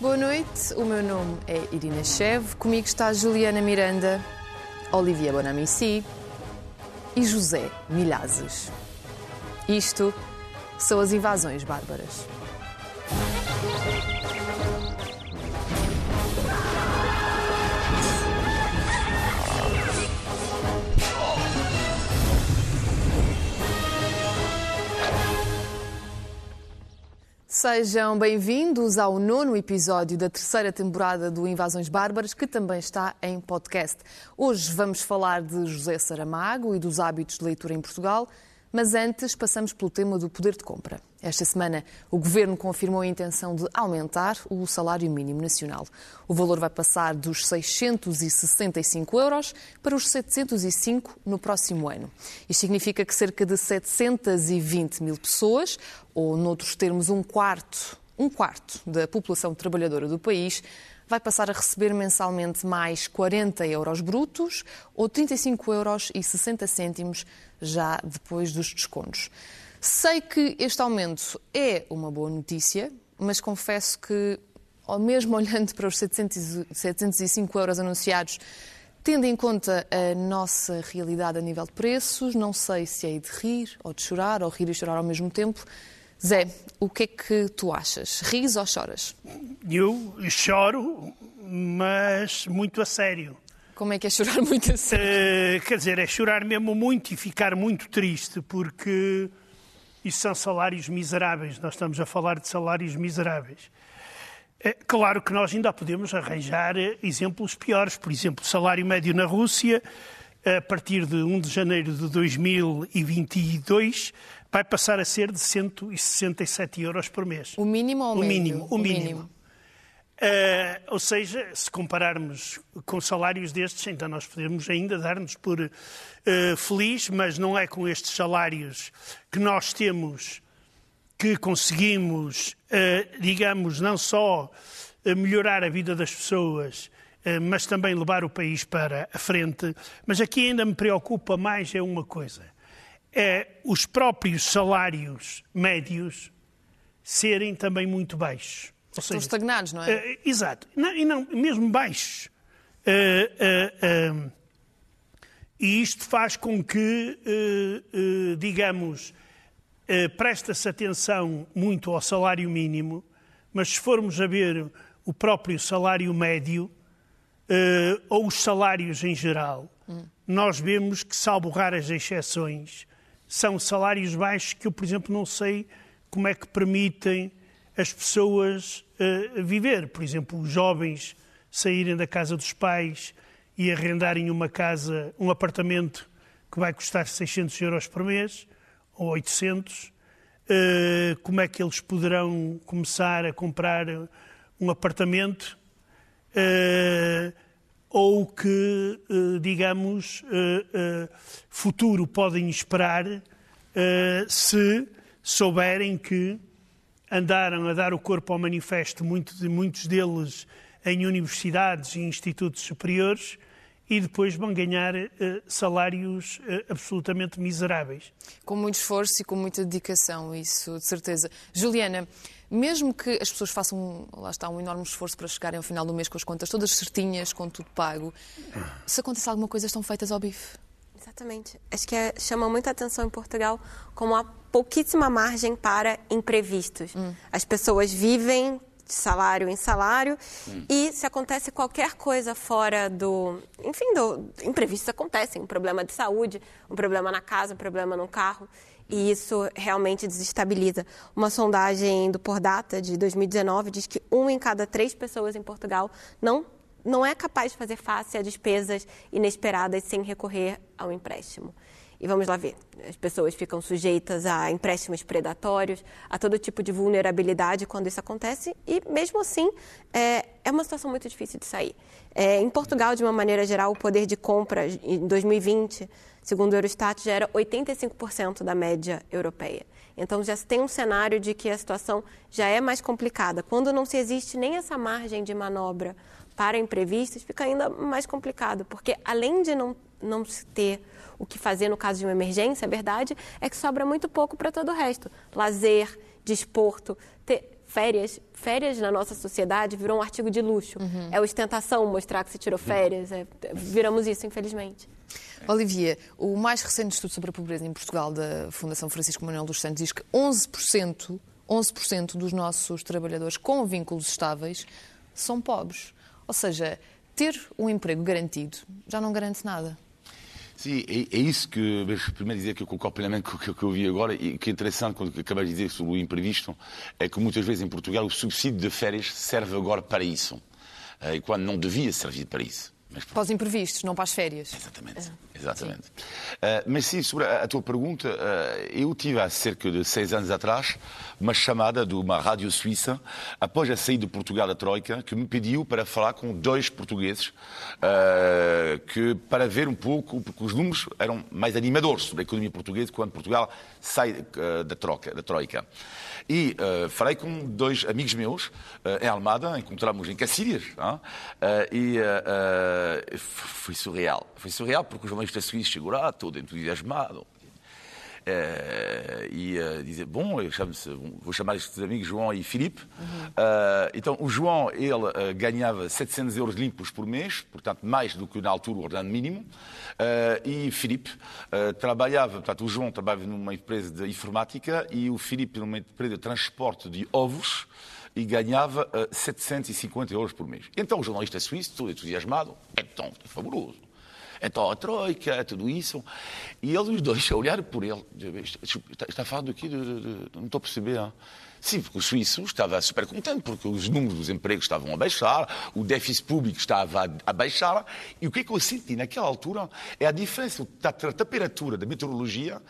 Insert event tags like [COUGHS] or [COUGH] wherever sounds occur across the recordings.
Boa noite, o meu nome é Irina Chev, comigo está Juliana Miranda, Olivia Bonamici e José Milhazes. Isto são as invasões bárbaras. Sejam bem-vindos ao nono episódio da terceira temporada do Invasões Bárbaras, que também está em podcast. Hoje vamos falar de José Saramago e dos hábitos de leitura em Portugal, mas antes passamos pelo tema do poder de compra. Esta semana, o Governo confirmou a intenção de aumentar o salário mínimo nacional. O valor vai passar dos 665 euros para os 705 no próximo ano. Isto significa que cerca de 720 mil pessoas, ou noutros termos, um quarto, um quarto da população trabalhadora do país, vai passar a receber mensalmente mais 40 euros brutos ou 35 euros e 60 cêntimos já depois dos descontos. Sei que este aumento é uma boa notícia, mas confesso que, mesmo [LAUGHS] olhando para os 700, 705 euros anunciados, tendo em conta a nossa realidade a nível de preços, não sei se é de rir ou de chorar, ou rir e chorar ao mesmo tempo. Zé, o que é que tu achas? Ris ou choras? Eu choro, mas muito a sério. Como é que é chorar muito a sério? Uh, quer dizer, é chorar mesmo muito e ficar muito triste, porque isso são salários miseráveis. Nós estamos a falar de salários miseráveis. É claro que nós ainda podemos arranjar exemplos piores. Por exemplo, o salário médio na Rússia, a partir de 1 de janeiro de 2022, vai passar a ser de 167 euros por mês. O mínimo ou o, o médio? mínimo? O, o mínimo. mínimo. Uh, ou seja, se compararmos com salários destes, então nós podemos ainda dar-nos por uh, feliz, mas não é com estes salários que nós temos que conseguimos, uh, digamos, não só melhorar a vida das pessoas, mas também levar o país para a frente. Mas aqui ainda me preocupa mais é uma coisa: os próprios salários médios serem também muito baixos. Ou seja, Estão estagnados, não é? Uh, exato. Não, e não, mesmo baixos. Uh, uh, e isto faz com que, digamos, presta-se atenção muito ao salário mínimo, mas se formos a ver o próprio salário médio, ou os salários em geral, hum. nós vemos que, salvo raras exceções, são salários baixos que eu, por exemplo, não sei como é que permitem as pessoas uh, viver. Por exemplo, os jovens saírem da casa dos pais e arrendarem uma casa, um apartamento que vai custar 600 euros por mês ou 800. Uh, eh, como é que eles poderão começar a comprar um apartamento? Uh, ou que, digamos, futuro podem esperar se souberem que andaram a dar o corpo ao manifesto, muitos, deles em universidades e institutos superiores, e depois vão ganhar salários absolutamente miseráveis. Com muito esforço e com muita dedicação, isso de certeza. Juliana, mesmo que as pessoas façam, lá está, um enorme esforço para chegarem ao final do mês com as contas todas certinhas, com tudo pago, se acontece alguma coisa, estão feitas ao bife? Exatamente. Acho que é, chama muita atenção em Portugal como há pouquíssima margem para imprevistos. Hum. As pessoas vivem de salário em salário hum. e se acontece qualquer coisa fora do, enfim, do imprevistos acontecem, um problema de saúde, um problema na casa, um problema no carro e isso realmente desestabiliza. Uma sondagem do Pordata de 2019 diz que um em cada três pessoas em Portugal não não é capaz de fazer face a despesas inesperadas sem recorrer ao empréstimo. E vamos lá ver, as pessoas ficam sujeitas a empréstimos predatórios, a todo tipo de vulnerabilidade quando isso acontece, e mesmo assim é, é uma situação muito difícil de sair. É, em Portugal, de uma maneira geral, o poder de compra em 2020, segundo o Eurostat, já era 85% da média europeia. Então já tem um cenário de que a situação já é mais complicada. Quando não se existe nem essa margem de manobra para imprevistos, fica ainda mais complicado, porque além de não, não se ter o que fazer no caso de uma emergência, a verdade é que sobra muito pouco para todo o resto. Lazer, desporto, ter, férias, férias na nossa sociedade virou um artigo de luxo. Uhum. É ostentação mostrar que se tirou férias. É, viramos isso, infelizmente. Olivia, o mais recente estudo sobre a pobreza em Portugal da Fundação Francisco Manuel dos Santos diz que 11%, 11 dos nossos trabalhadores com vínculos estáveis são pobres. Ou seja, ter um emprego garantido já não garante nada. Sim, é, é, isso que, primeiro dizer que eu concordo plenamente com o que, que eu vi agora e que é interessante quando acabei de dizer sobre o imprevisto, é que muitas vezes em Portugal o subsídio de férias serve agora para isso, eh, e quando não devia servir para isso. Mas, para os imprevistos, não para as férias. Exatamente. Exatamente. Uh, mas sim, sobre a, a tua pergunta, uh, eu tive há cerca de seis anos atrás uma chamada de uma rádio suíça, após a saída de Portugal da Troika, que me pediu para falar com dois portugueses, uh, que, para ver um pouco, porque os números eram mais animadores sobre a economia portuguesa quando Portugal sai da, troca, da Troika. E uh, falei com dois amigos meus uh, em Almada, encontramos em Cacilhas, uh, e foi surreal. Foi surreal porque o jornalista suíço chegou lá, todo entusiasmado. Uh, e uh, dizer, bom, eu chamo vou chamar estes amigos João e Filipe. Uhum. Uh, então, o João, ele ganhava 700 euros limpos por mês, portanto, mais do que na altura o ordenado mínimo. e Filipe trabalhava, portanto, o João trabalhava numa empresa de informática e o Filipe numa empresa de transporte de ovos e ganhava uh, 750 euros por mês. Então o jornalista suíço, todo entusiasmado, então, é fabuloso. Então a Troika, tudo isso. E eles os dois [LAUGHS] olharam por ele. Está, aqui, de, de, de, não estou a perceber. Hein? Sim, porque o suíço estava super contente, porque os números dos empregos estavam a baixar, o déficit público estava a baixar. E o que, é que eu senti naquela altura é a diferença da temperatura da meteorologia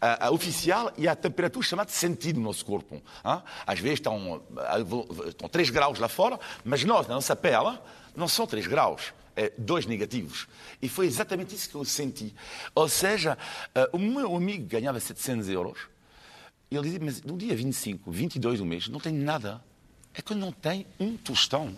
a, a oficial e a temperatura chamada sentido no nosso corpo. Hein? Às vezes estão, estão 3 graus lá fora, mas nós, na nossa pele, não são 3 graus é, dois negativos. E foi exatamente isso que eu senti. Ou seja, uh, o meu amigo ganhava 700 euros. E ele dizia, mas no dia 25, 22 do mês, não tem nada. É que não tem um tostão.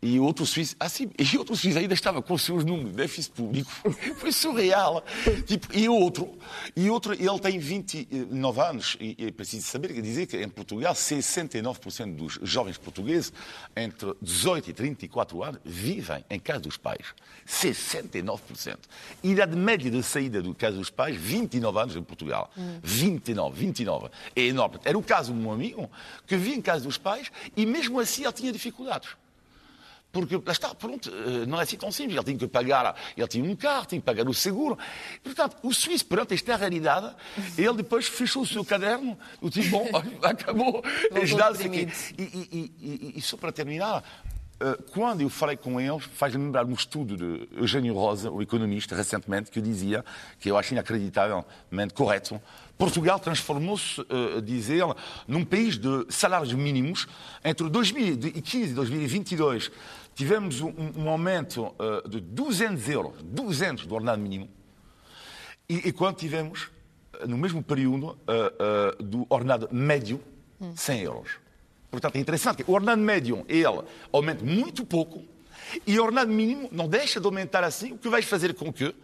E outro suíço, assim, e outro suíço ainda estava com os seus números de déficit público. [LAUGHS] Foi surreal. Tipo, e outro, e outro, ele tem 29 anos, e é preciso saber, quer dizer que em Portugal, 69% dos jovens portugueses entre 18 e 34 anos vivem em casa dos pais. 69%. Idade média de saída do casa dos pais, 29 anos em Portugal. Hum. 29, 29. É enorme. Era o caso de um amigo que vivia em casa dos pais e mesmo assim ele tinha dificuldades. Porque lá está, pronto, eh, não é assim tão simples. Ele tinha que pagar, ele tinha um carro, tinha que pagar o seguro. Portanto, o suíço, perante esta realidade, ele depois fechou o seu caderno, o tipo, bom, [LAUGHS] acabou, ajudar-se aqui. E, e, e, e só para terminar, eh, quando eu falei com eles, faz-me lembrar um estudo de Eugênio Rosa, o economista, recentemente, que dizia, que eu acho inacreditavelmente correto, Portugal transformou-se, uh, diz ele, num país de salários mínimos. Entre 2015 e 2022 tivemos um, um aumento uh, de 200 euros, 200 do ordenado mínimo. E, e quando tivemos, no mesmo período, uh, do ordenado médio, 100 euros. Portanto, é interessante que o ordenado médio, ele aumenta muito pouco e o ordenado mínimo não deixa de aumentar assim, o que vai fazer com que,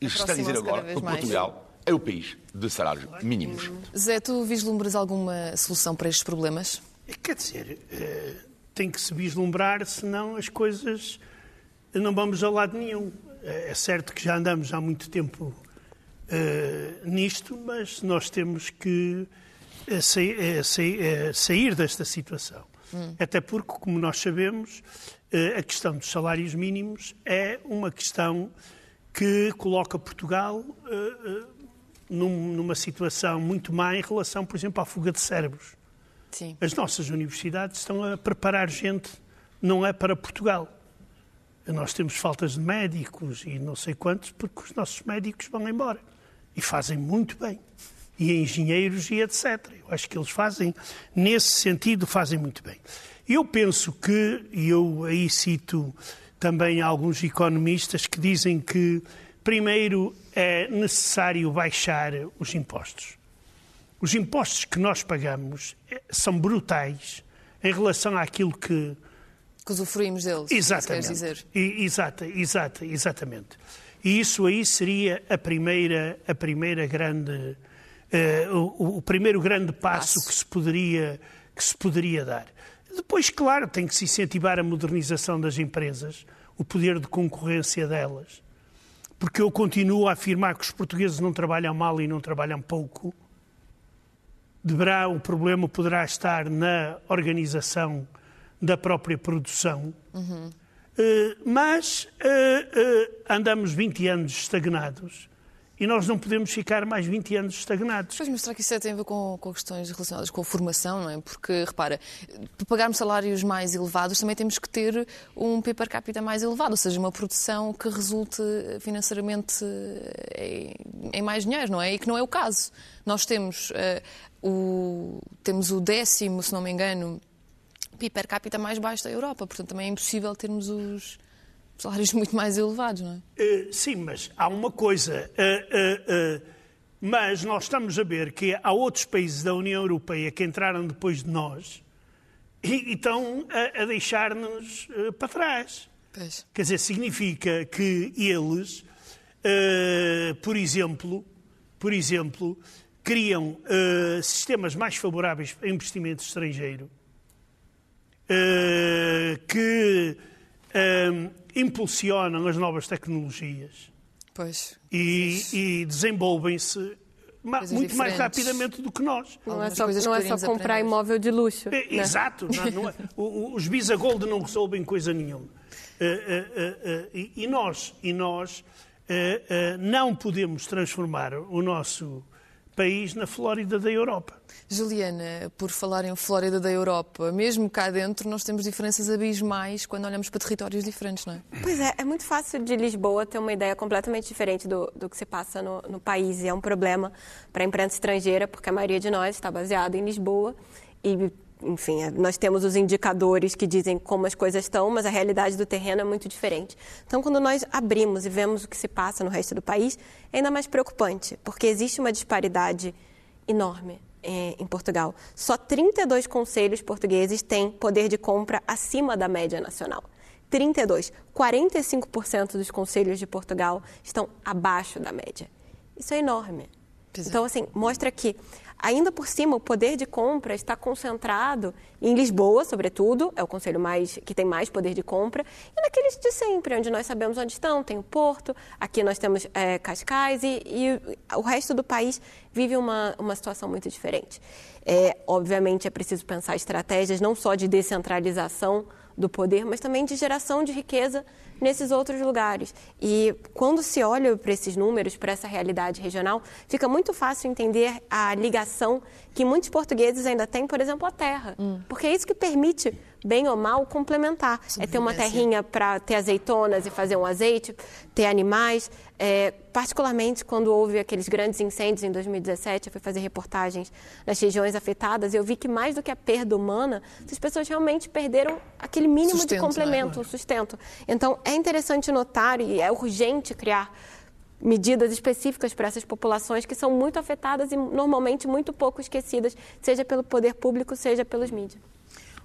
isto está a dizer agora, que Portugal é o país de salários mínimos. Zé, tu vislumbras alguma solução para estes problemas? Quer dizer, eh, tem que se vislumbrar, senão as coisas não vamos a lado nenhum. É certo que já andamos há muito tempo uh, nisto, mas nós temos que sair, sair, sair, desta situação. Hum. Até porque, como nós sabemos, a questão dos salários mínimos é uma questão que coloca Portugal num, numa situação muito má em relação, por exemplo, à fuga de cérebros. Sim. As nossas universidades estão a preparar gente, não é para Portugal. Nós temos faltas de médicos e não sei quantos, porque os nossos médicos vão embora. E fazem muito bem. E engenheiros e etc. Eu acho que eles fazem, nesse sentido, fazem muito bem. Eu penso que, e eu aí cito também alguns economistas que dizem que Primeiro, é necessário baixar os impostos. Os impostos que nós pagamos eh, são brutais em relação àquilo que. Que usufruímos deles. Exatamente. dizer. Exata, exata, exatamente. E isso aí seria a primeira, a primeira grande. Uh, o, o, primeiro grande passo, passo, que se poderia que se poderia dar. Depois, claro, tem que se incentivar a modernização das empresas, o poder de concorrência delas. Porque eu continuo a afirmar que os portugueses não trabalham mal e não trabalham pouco. Deverá, o problema poderá estar na organização da própria produção. Uhum. Uh, mas uh, uh, andamos 20 anos estagnados e nós não podemos ficar mais 20 anos estagnados. Pois, mas será que isso tem a ver com, com questões relacionadas com a formação, não é? Porque, repara, para pagarmos salários mais elevados também temos que ter um PIB per capita mais elevado, ou seja, uma produção que resulte financeiramente em, em mais dinheiro, não é? E que não é o caso. Nós temos, uh, o, temos o décimo, se não me engano, PIB per capita mais baixo da Europa, portanto também é impossível termos os salários muito mais elevados, não é? Uh, sim, mas há uma coisa. Uh, uh, mas nós estamos a ver que há outros países da União Europeia que entraram depois de nós e, e estão a, a deixar-nos para trás. Pois. Quer dizer, significa que eles, por exemplo, por exemplo, criam sistemas mais favoráveis a investimento estrangeiro, que impulsionam as novas tecnologias pois, e, e desenvolvem-se muito diferentes. mais rapidamente do que nós. Não é só, não é só comprar aprender. imóvel de luxo. É, né? Exato. Não, não é, os bisagold não resolvem coisa nenhuma. Uh, uh, uh, e nós, e nós não podemos transformar o nosso país na Flórida da Europa. Juliana, por falar em Flórida da Europa, mesmo cá dentro nós temos diferenças abismais quando olhamos para territórios diferentes, não é? Pois é, é muito fácil de Lisboa ter uma ideia completamente diferente do, do que se passa no, no país e é um problema para a imprensa estrangeira, porque a maioria de nós está baseada em Lisboa e enfim, é, nós temos os indicadores que dizem como as coisas estão, mas a realidade do terreno é muito diferente. Então, quando nós abrimos e vemos o que se passa no resto do país, é ainda mais preocupante, porque existe uma disparidade enorme é, em Portugal. Só 32 conselhos portugueses têm poder de compra acima da média nacional. 32. 45% dos conselhos de Portugal estão abaixo da média. Isso é enorme. É. Então, assim, mostra que Ainda por cima, o poder de compra está concentrado em Lisboa, sobretudo, é o conselho mais, que tem mais poder de compra, e naqueles de sempre, onde nós sabemos onde estão, tem o Porto, aqui nós temos é, Cascais, e, e, o resto do país vive uma, uma situação muito diferente. É, obviamente, é preciso pensar estratégias não só de descentralização do poder, mas também de geração de riqueza nesses outros lugares. E quando se olha para esses números, para essa realidade regional, fica muito fácil entender a ligação que muitos portugueses ainda têm, por exemplo, à terra. Hum. Porque é isso que permite bem ou mal, complementar. É ter uma terrinha para ter azeitonas e fazer um azeite, ter animais. É, particularmente quando houve aqueles grandes incêndios em 2017, eu fui fazer reportagens nas regiões afetadas e eu vi que mais do que a perda humana, as pessoas realmente perderam aquele mínimo sustento, de complemento, né? sustento. Então, é interessante notar e é urgente criar medidas específicas para essas populações que são muito afetadas e normalmente muito pouco esquecidas, seja pelo poder público, seja pelos mídias.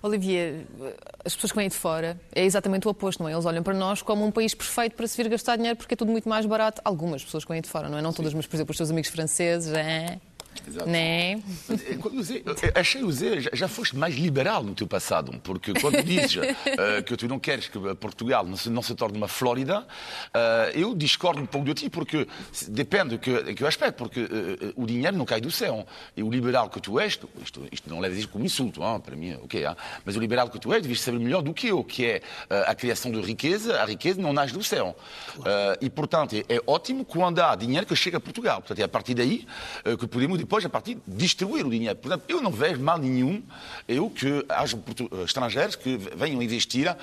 Olivia, as pessoas que vêm de fora é exatamente o oposto, não é? Eles olham para nós como um país perfeito para se vir gastar dinheiro porque é tudo muito mais barato. Algumas pessoas que vêm de fora, não é? Não todas, mas por exemplo, os seus amigos franceses, é. Exato. Né? Achei o Zé, já foste mais liberal no teu passado, porque quando dizes uh, que tu não queres que Portugal não se, não se torne uma Flórida, uh, eu discordo um pouco de ti, porque depende que, que eu aspecto, porque uh, o dinheiro não cai do céu. E o liberal que tu és, isto, isto não leves isso como insulto, hein, para mim, ok, hein, mas o liberal que tu és, deves saber melhor do que eu, que é a criação de riqueza, a riqueza não nasce do céu. Claro. e, portanto, é, é, ótimo quando há dinheiro que chega a Portugal. Portanto, é a partir daí que podemos depois, a partir de distribuir o dinheiro. Portanto, eu não vejo mal nenhum eu que haja estrangeiros que venham investir uh,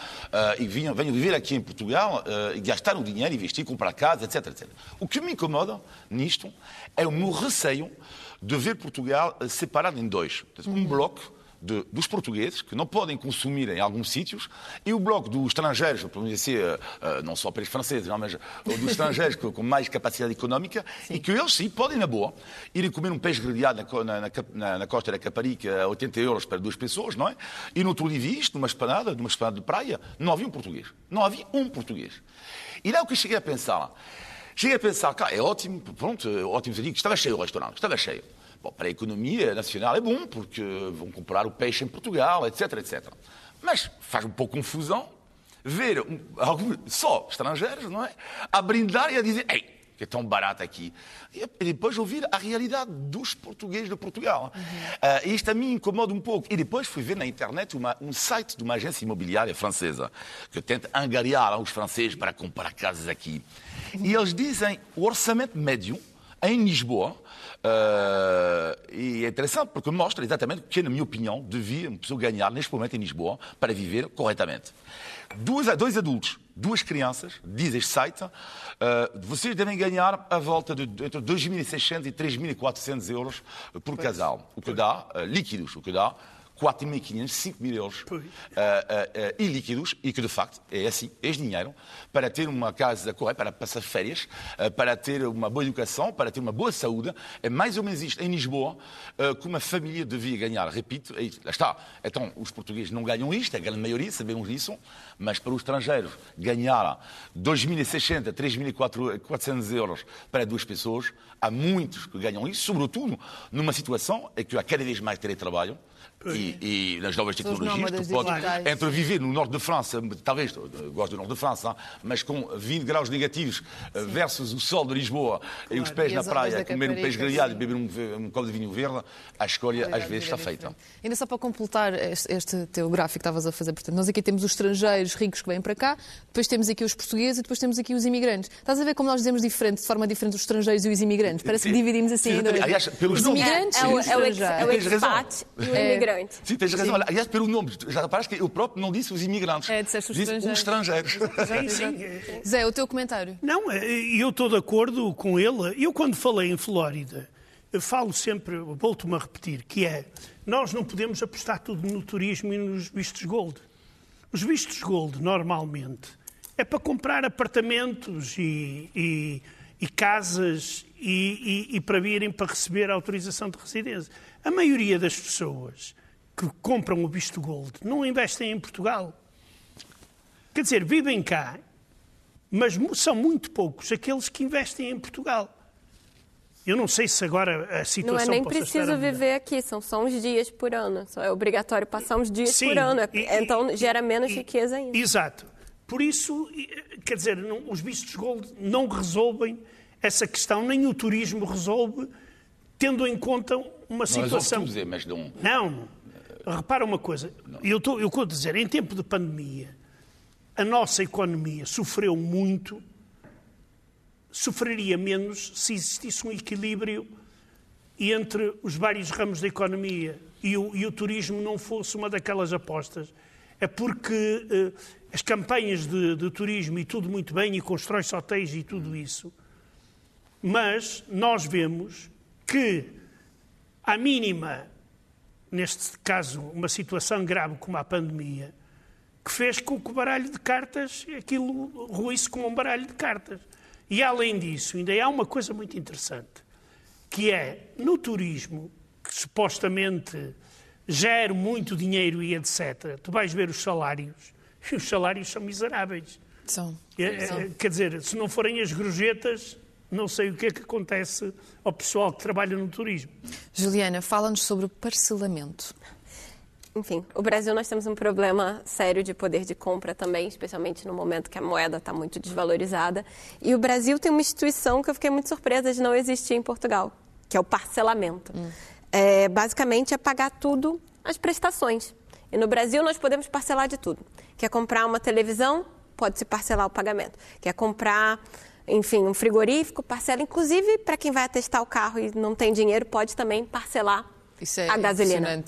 e venham, venham, viver aqui em Portugal uh, e gastar o dinheiro, investir, comprar casa, etc, etc. O que me incomoda nisto é o meu receio de ver Portugal separado em dois. Um uhum. bloco de, dos portugueses, que não podem consumir em alguns sítios, e o bloco dos estrangeiros, podemos dizer, uh, não só para os franceses, não, mas dos estrangeiros com mais capacidade económica, sim. e que eles sim podem, na boa, irem comer um peixe grelhado na, na, na, na, costa da Caparica a 80 euros para duas pessoas, não é? E no outro dia vi isto, numa espanada, numa espanada de praia, não havia um português. Não havia um português. E lá o que eu cheguei a pensar, cheguei a pensar, cá, é ótimo, pronto, é ótimo, digo, estava cheio o restaurante, estava cheio. Bom, para a economia nacional é bom, porque vão comprar o peixe em Portugal, etc, etc. Mas faz um pouco confusão ver um, alguns, só estrangeiros, não é? A brindar e a dizer, ei, que é tão barato aqui. E depois ouvir a realidade dos portugueses de Portugal. Uhum. Uh, isto a mim incomoda um pouco. E depois fui ver na internet uma, um site de uma agência imobiliária francesa que tenta angariar os franceses para comprar casas aqui. E eles dizem o orçamento médio em Lisboa Uh, e é interessante porque mostra exatamente o que, na minha opinião, devia uma pessoa ganhar neste momento em Lisboa para viver corretamente. Dois, dois adultos, duas crianças, diz este site, uh, vocês devem ganhar a volta de entre 2.600 e 3.400 euros por casal, o que dá, uh, líquidos, o que dá 4.500, 5.000 euros uh, uh, uh, e líquidos, e que de facto é assim, é dinheiro, para ter uma casa correta, para passar férias, uh, para ter uma boa educação, para ter uma boa saúde. É mais ou menos isto em Lisboa uh, que uma família devia ganhar. Repito, é lá está. Então, os portugueses não ganham isto, a grande maioria, sabemos disso, mas para os estrangeiros ganhar 2.600, 3.400 euros para duas pessoas, há muitos que ganham isso, sobretudo numa situação em que há cada vez mais teletrabalho e, e nas novas tecnologias, tu podes, entre viver no norte de França, talvez, gosto do norte de França, mas com 20 graus negativos Sim. versus o sol de Lisboa claro. e os pés e na praia, comer um peixe grelhado e beber um, um copo de vinho verde, a escolha às vezes está feita. Ainda só para completar este, este teu gráfico que estavas a fazer, portanto, nós aqui temos os estrangeiros ricos que vêm para cá, depois temos aqui os portugueses e depois temos aqui os imigrantes. Estás a ver como nós dizemos diferente, de forma diferente, os estrangeiros e os imigrantes? Parece que dividimos assim ainda. Aliás, pelos os imigrantes é, é, o, é, é o expat e o [LAUGHS] imigrante. Sim, tens razão. Sim. Aliás, pelo nome, já reparaste que eu próprio não disse os imigrantes. É, disseste os disse estrangeiros. os estrangeiros. Sim, sim. Zé, o teu comentário. Não, eh, eu estou de acordo com ele. Eu, quando falei em Flórida, falo sempre, volto-me a repetir, que é, nós não podemos apostar tudo no turismo e nos vistos gold. Os vistos gold, normalmente, é para comprar apartamentos e, e, e casas e, e, para virem para receber a autorização de residência. A maioria das pessoas que compram o visto gold não investem em Portugal. Quer dizer, vivem cá, mas são muito poucos aqueles que investem em Portugal. Eu não sei se agora a situação Não é nem preciso viver aqui, são só uns dias por ano. Só é obrigatório passar uns dias Sim, por ano. E, então e, gera menos e, riqueza ainda. Exato. Por isso, quer dizer, não, os vistos gold não resolvem essa questão, nem o turismo resolve, tendo em conta uma não situação. Tudo, mas não. Não. Repara uma coisa, eu estou eu a dizer, em tempo de pandemia, a nossa economia sofreu muito, sofreria menos se existisse um equilíbrio entre os vários ramos da economia e o, e o turismo não fosse uma daquelas apostas. É porque eh, as campanhas de, de, turismo e tudo muito bem, e constrói-se hotéis e tudo isso, mas nós vemos que, à mínima neste caso, uma situação grave como a pandemia, que fez com que o baralho de cartas, aquilo ruísse como um baralho de cartas. E além disso, ainda há uma coisa muito interessante, que é no turismo, que supostamente gera muito dinheiro e etc., tu vais ver os salários, e [LAUGHS] os salários são miseráveis. São. É, são. Quer dizer, se não forem as gorjetas, não sei o que é que acontece ao pessoal que trabalha no turismo. Juliana, fala-nos sobre o parcelamento. Enfim, o Brasil nós temos um problema sério de poder de compra também, especialmente no momento que a moeda está muito desvalorizada. E o Brasil tem uma instituição que eu fiquei muito surpresa de não existir em Portugal, que é o parcelamento. Hum. É, basicamente é pagar tudo as prestações. E no Brasil nós podemos parcelar de tudo. Quer comprar uma televisão? Pode-se parcelar o pagamento. Quer comprar enfim, um frigorífico, parcela. Inclusive, para quem vai atestar o carro e não tem dinheiro, pode também parcelar é a gasolina.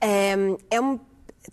É, é um,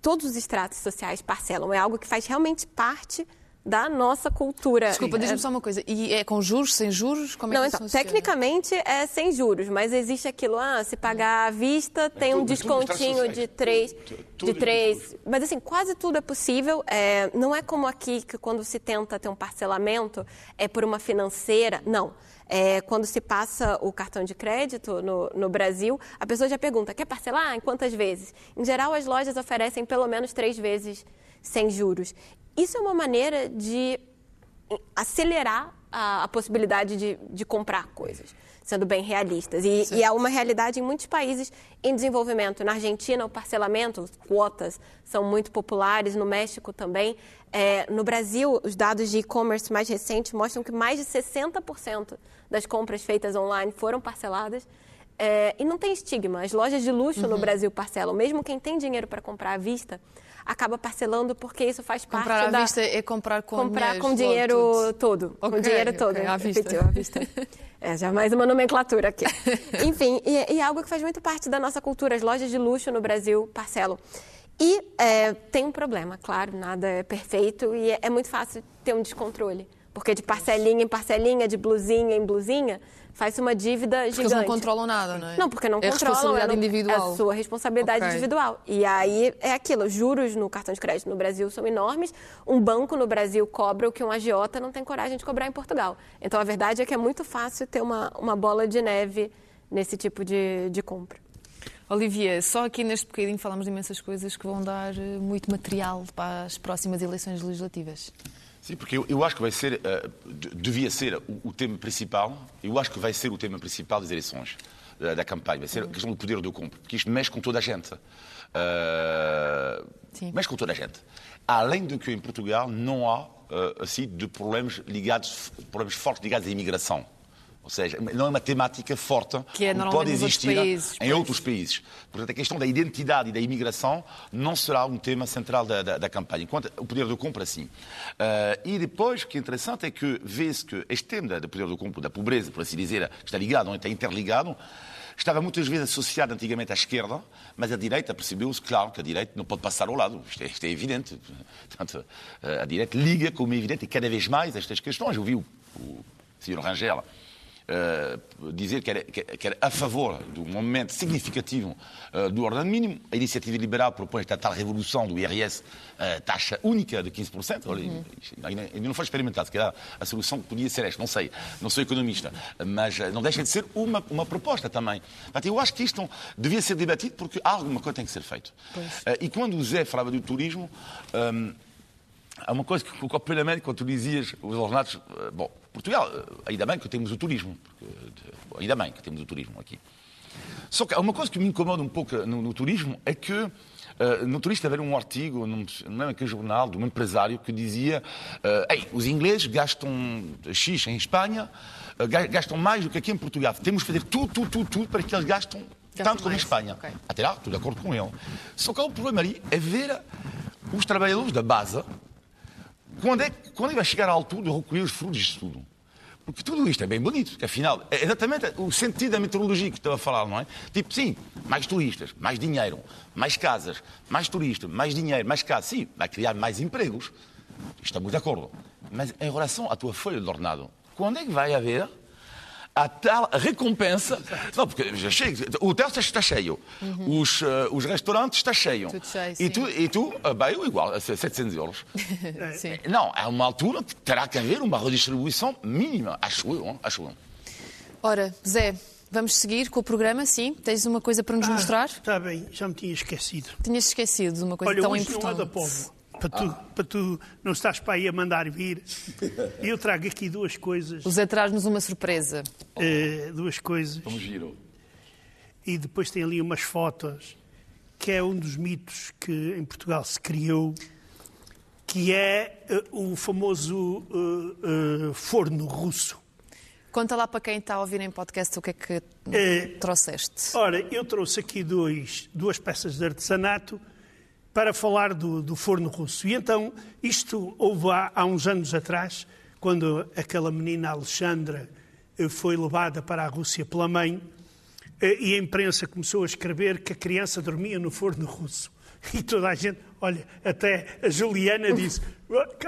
todos os estratos sociais parcelam. É algo que faz realmente parte da nossa cultura. Desculpa, diz-me só uma coisa. E é com juros, sem juros? Como é não, que então, funciona? tecnicamente é sem juros, mas existe aquilo, ah, se pagar à vista, tem é um descontinho de três, de três. Mas assim, quase tudo é possível. É, não é como aqui que quando se tenta ter um parcelamento é por uma financeira. Não. É, quando se passa o cartão de crédito no, no, Brasil, a pessoa já pergunta: quer parcelar? Em quantas vezes? Em geral, as lojas oferecem pelo menos três vezes sem juros. Isso é uma maneira de acelerar a, a possibilidade de, de, comprar coisas. sendo bem realistas. E, e, é uma realidade em muitos países em desenvolvimento. Na Argentina, o parcelamento, quotas, são muito populares, no México também. É, no Brasil, os dados de e-commerce mais recentes mostram que mais de 60% das compras feitas online foram parceladas. É, e não tem estigma. As lojas de luxo uhum. no Brasil parcelam. Mesmo quem tem dinheiro para comprar à vista, acaba parcelando porque isso faz comprar parte da... Comprar à vista é comprar com Comprar com dinheiro todo. Okay, com dinheiro todo. Okay, à vista. Repetiu, à vista. É, já mais uma nomenclatura aqui. [LAUGHS] Enfim, e, e é algo que faz muito parte da nossa cultura. As lojas de luxo no Brasil parcelam. E é, tem um problema, claro, nada é perfeito e é, é muito fácil ter um descontrole. Porque de parcelinha em parcelinha, de blusinha em blusinha, faz uma dívida porque gigante. Porque eles não controlam nada, não é? Não, porque não é controlam. Responsabilidade é individual. É a sua responsabilidade okay. individual. E aí é aquilo, juros no cartão de crédito no Brasil são enormes, um banco no Brasil cobra o que um agiota não tem coragem de cobrar em Portugal. Então a verdade é que é muito fácil ter uma, uma bola de neve nesse tipo de, de compra. Olivia, só aqui neste bocadinho falamos de imensas coisas que vão dar eh, muito material para as próximas eleições legislativas. Sim, porque eu, eu, acho que vai ser, uh, devia ser o, o, tema principal, eu acho que vai ser o tema principal das eleições, da, da campanha, vai ser a questão do poder do compra, porque isto mexe com toda a gente. Uh, mexe com toda a gente. Além do que em Portugal não há, uh, assim, de problemas ligados, problemas fortes ligados à imigração. Ou seja, não é uma temática forte que, é que pode existir países, em outros países. Portanto, a questão da identidade e da imigração não será um tema central da, da, da campanha, enquanto o poder do compra, sim. Uh, e depois, o que é interessante é que vê-se que este tema do poder do compra, da pobreza, por assim dizer, que está ligado, não está interligado, estava muitas vezes associado antigamente à esquerda, mas a direita percebeu-se, claro, que a direita não pode passar ao lado. Isto é, isto é evidente. Portanto, a direita liga, como é evidente, e cada vez mais estas questões. Eu vi o, o Sr. Rangel uh, dizer que era, que era, a favor de um momento significativo uh, do ordenado mínimo. A iniciativa liberal propõe esta tal revolução do IRS, uh, taxa única de 15%. Olha, uhum. ainda, ainda não foi experimentado, se calhar a solução podia ser esta, não sei, não sou economista, mas não deixa de ser uma, uma proposta também. Portanto, eu acho que isto devia ser debatido porque alguma coisa tem que ser feita. e quando o Zé falava do turismo, um, há uma coisa que concordo plenamente quando tu dizias os ordenados. Bom, Portugal, eh, ainda bem que temos o turismo, ainda bem que temos o turismo aqui. Só que há uma coisa que me incomoda um pouco no, no turismo é que uh, no turista haver um artigo, num, não é que jornal, de um empresário que dizia uh, Ei, os ingleses gastam X em Espanha, uh, gastam mais do que aqui em Portugal. Temos que fazer tudo, tudo, tudo, tudo para que eles gastem tanto como em Espanha. Okay. Até lá, estou de acordo com ele. Só que há um problema ali, é ver os trabalhadores da base quando é, quando é vai chegar à altura de recolher os frutos disto tudo? Porque tudo isto é bem bonito, que afinal é exatamente o sentido da meteorologia que estava a falar, não é? Tipo, sim, mais turistas, mais dinheiro, mais casas, mais turistas, mais dinheiro, mais casas, sim, vai criar mais empregos. Estamos de acordo. Mas em relação à tua folha de ordenado, quando é que vai haver a tal recompensa. Não, porque já chega, o hotel está cheio, uhum. os, uh, os restaurantes estão cheios. Tudo cheio, e tu, e tu bem, igual, a 700 euros. [LAUGHS] sim. Não, há uma altura que terá que haver uma redistribuição mínima, acho eu. Acho eu. Ora, Zé, vamos seguir com o programa, sim? Tens uma coisa para nos ah, mostrar? Está bem, já me tinha esquecido. Tinhas esquecido de uma coisa Olha, tão hoje importante. Não é da povo para tu, ah. para tu não estás para aí a mandar vir. Eu trago aqui duas coisas. O Zé traz-nos uma surpresa. Uh, duas coisas. Vamos giro. E depois tem ali umas fotos, que é um dos mitos que em Portugal se criou, que é uh, o famoso uh, forno russo. Conta lá para quem está a ouvir em podcast o que é que trouxeste. Ora, eu trouxe aqui dois, duas peças de artesanato para falar do, do, forno russo. E então, isto houve há, há, uns anos atrás, quando aquela menina Alexandra eh, foi levada para a Rússia pela mãe, eh, e a imprensa começou a escrever que a criança dormia no forno russo. [LAUGHS] E toda a gente, olha, até a Juliana disse: